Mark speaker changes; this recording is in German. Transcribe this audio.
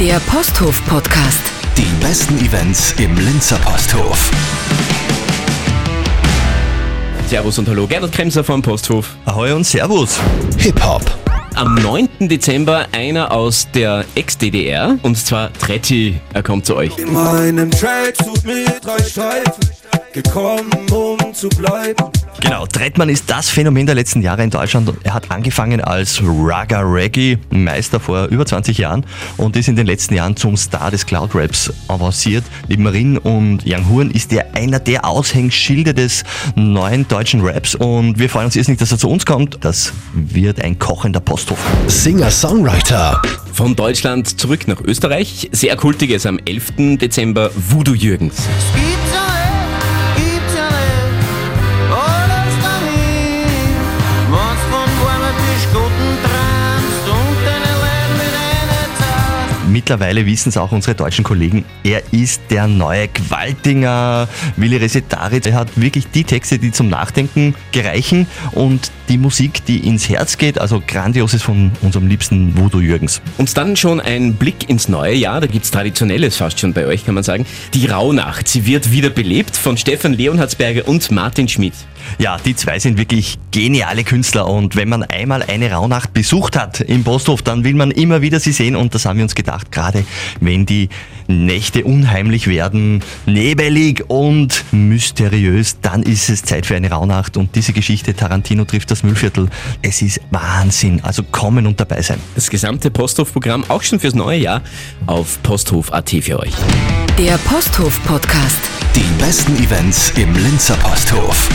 Speaker 1: Der Posthof-Podcast.
Speaker 2: Die besten Events im Linzer Posthof.
Speaker 3: Servus und hallo, Gernot Kremser vom Posthof.
Speaker 4: Ahoi und Servus.
Speaker 2: Hip-Hop,
Speaker 3: Am 9. Dezember einer aus der Ex-DDR, und zwar Tretti. Er kommt zu euch.
Speaker 5: In meinem Tracksuit mit drei Streifen, gekommen um zu bleiben.
Speaker 4: Genau, Trettmann ist das Phänomen der letzten Jahre in Deutschland. Er hat angefangen als Raga Reggae Meister vor über 20 Jahren und ist in den letzten Jahren zum Star des Cloud Raps avanciert. Neben Rin und Young Huren ist er einer der Aushängeschilde des neuen deutschen Raps und wir freuen uns jetzt nicht, dass er zu uns kommt. Das wird ein kochender Posthof.
Speaker 2: Singer-Songwriter,
Speaker 3: Von Deutschland zurück nach Österreich. Sehr kultiges am 11. Dezember Voodoo Jürgens.
Speaker 6: Gibt's
Speaker 4: Mittlerweile wissen es auch unsere deutschen Kollegen, er ist der neue Gewaltinger Willi Resetaritz. Er hat wirklich die Texte, die zum Nachdenken gereichen und die Musik, die ins Herz geht, also grandioses von unserem liebsten Voodoo Jürgens.
Speaker 3: Und dann schon ein Blick ins neue Jahr. Da gibt's Traditionelles fast schon bei euch, kann man sagen. Die Rauhnacht. Sie wird wieder belebt von Stefan Leonhardsberger und Martin Schmidt.
Speaker 4: Ja, die zwei sind wirklich geniale Künstler und wenn man einmal eine Rauhnacht besucht hat im Posthof, dann will man immer wieder sie sehen und das haben wir uns gedacht, gerade wenn die Nächte unheimlich werden, nebelig und mysteriös, dann ist es Zeit für eine Rauhnacht und diese Geschichte Tarantino trifft das Müllviertel. Es ist Wahnsinn, also kommen und dabei sein.
Speaker 3: Das gesamte Posthof-Programm auch schon fürs neue Jahr auf posthof.at für euch.
Speaker 1: Der Posthof-Podcast.
Speaker 2: die besten Events im Linzer Posthof.